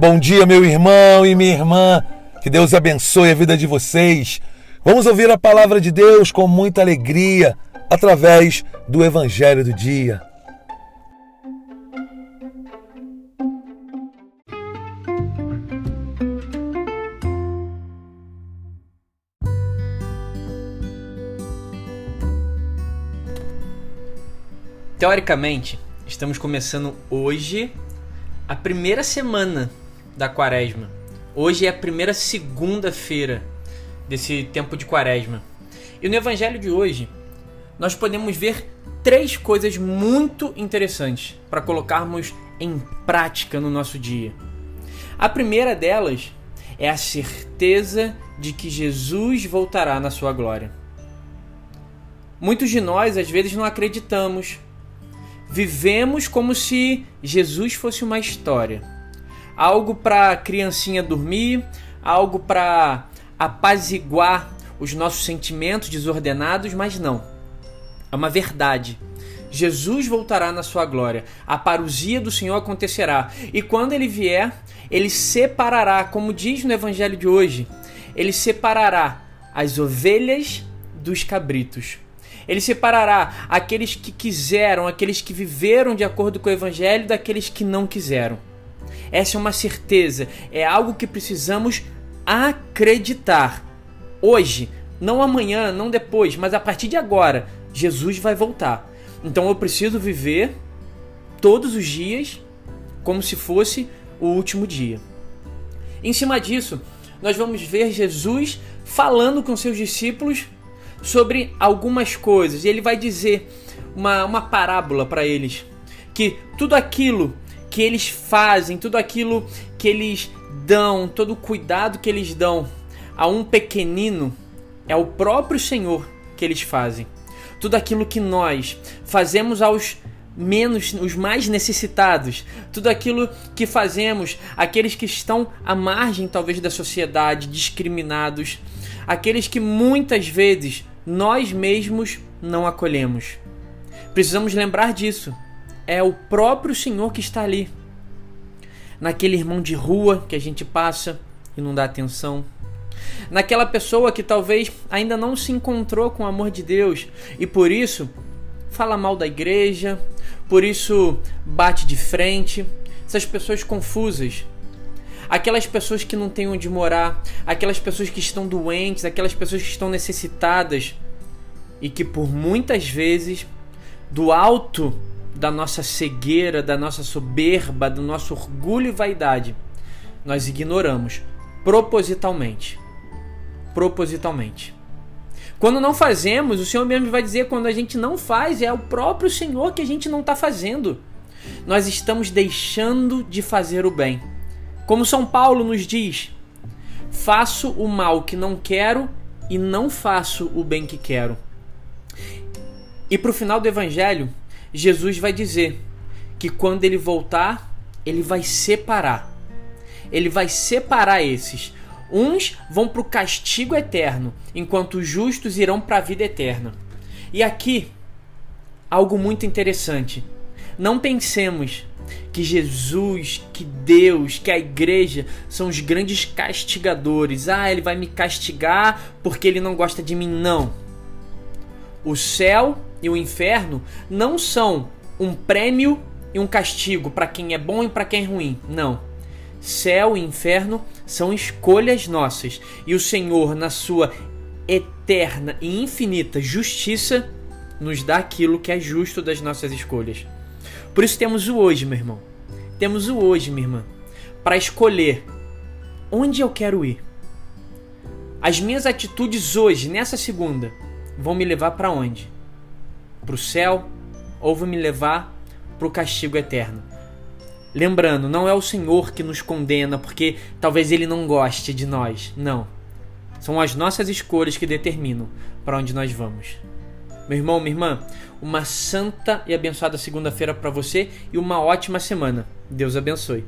Bom dia, meu irmão e minha irmã. Que Deus abençoe a vida de vocês. Vamos ouvir a palavra de Deus com muita alegria através do Evangelho do Dia. Teoricamente, estamos começando hoje a primeira semana da quaresma. Hoje é a primeira segunda-feira desse tempo de quaresma. E no evangelho de hoje, nós podemos ver três coisas muito interessantes para colocarmos em prática no nosso dia. A primeira delas é a certeza de que Jesus voltará na sua glória. Muitos de nós às vezes não acreditamos vivemos como se Jesus fosse uma história. Algo para criancinha dormir, algo para apaziguar os nossos sentimentos desordenados, mas não. É uma verdade. Jesus voltará na sua glória. A parousia do Senhor acontecerá. E quando ele vier, ele separará, como diz no evangelho de hoje, ele separará as ovelhas dos cabritos. Ele separará aqueles que quiseram, aqueles que viveram de acordo com o evangelho, daqueles que não quiseram. Essa é uma certeza, é algo que precisamos acreditar. Hoje, não amanhã, não depois, mas a partir de agora, Jesus vai voltar. Então eu preciso viver todos os dias como se fosse o último dia. Em cima disso, nós vamos ver Jesus falando com seus discípulos sobre algumas coisas. E ele vai dizer uma, uma parábola para eles: que tudo aquilo que eles fazem, tudo aquilo que eles dão, todo o cuidado que eles dão a um pequenino, é o próprio Senhor que eles fazem. Tudo aquilo que nós fazemos aos menos os mais necessitados, tudo aquilo que fazemos, aqueles que estão à margem talvez da sociedade, discriminados, aqueles que muitas vezes nós mesmos não acolhemos. Precisamos lembrar disso. É o próprio Senhor que está ali. Naquele irmão de rua que a gente passa e não dá atenção. Naquela pessoa que talvez ainda não se encontrou com o amor de Deus e por isso fala mal da igreja, por isso bate de frente. Essas pessoas confusas, aquelas pessoas que não têm onde morar, aquelas pessoas que estão doentes, aquelas pessoas que estão necessitadas e que por muitas vezes do alto da nossa cegueira, da nossa soberba, do nosso orgulho e vaidade, nós ignoramos propositalmente. Propositalmente. Quando não fazemos, o Senhor mesmo vai dizer: quando a gente não faz, é o próprio Senhor que a gente não está fazendo. Nós estamos deixando de fazer o bem. Como São Paulo nos diz: faço o mal que não quero e não faço o bem que quero. E para o final do Evangelho, Jesus vai dizer que quando ele voltar, ele vai separar. Ele vai separar esses. Uns vão para o castigo eterno, enquanto os justos irão para a vida eterna. E aqui, algo muito interessante. Não pensemos que Jesus, que Deus, que a igreja são os grandes castigadores. Ah, ele vai me castigar porque ele não gosta de mim. Não. O céu e o inferno não são um prêmio e um castigo para quem é bom e para quem é ruim. Não. Céu e inferno são escolhas nossas. E o Senhor, na sua eterna e infinita justiça, nos dá aquilo que é justo das nossas escolhas. Por isso temos o hoje, meu irmão. Temos o hoje, minha irmã, para escolher onde eu quero ir. As minhas atitudes hoje, nessa segunda, vão me levar para onde? Para o céu ou vão me levar para o castigo eterno? Lembrando, não é o Senhor que nos condena porque talvez ele não goste de nós. Não. São as nossas escolhas que determinam para onde nós vamos. Meu irmão, minha irmã, uma santa e abençoada segunda-feira para você e uma ótima semana. Deus abençoe.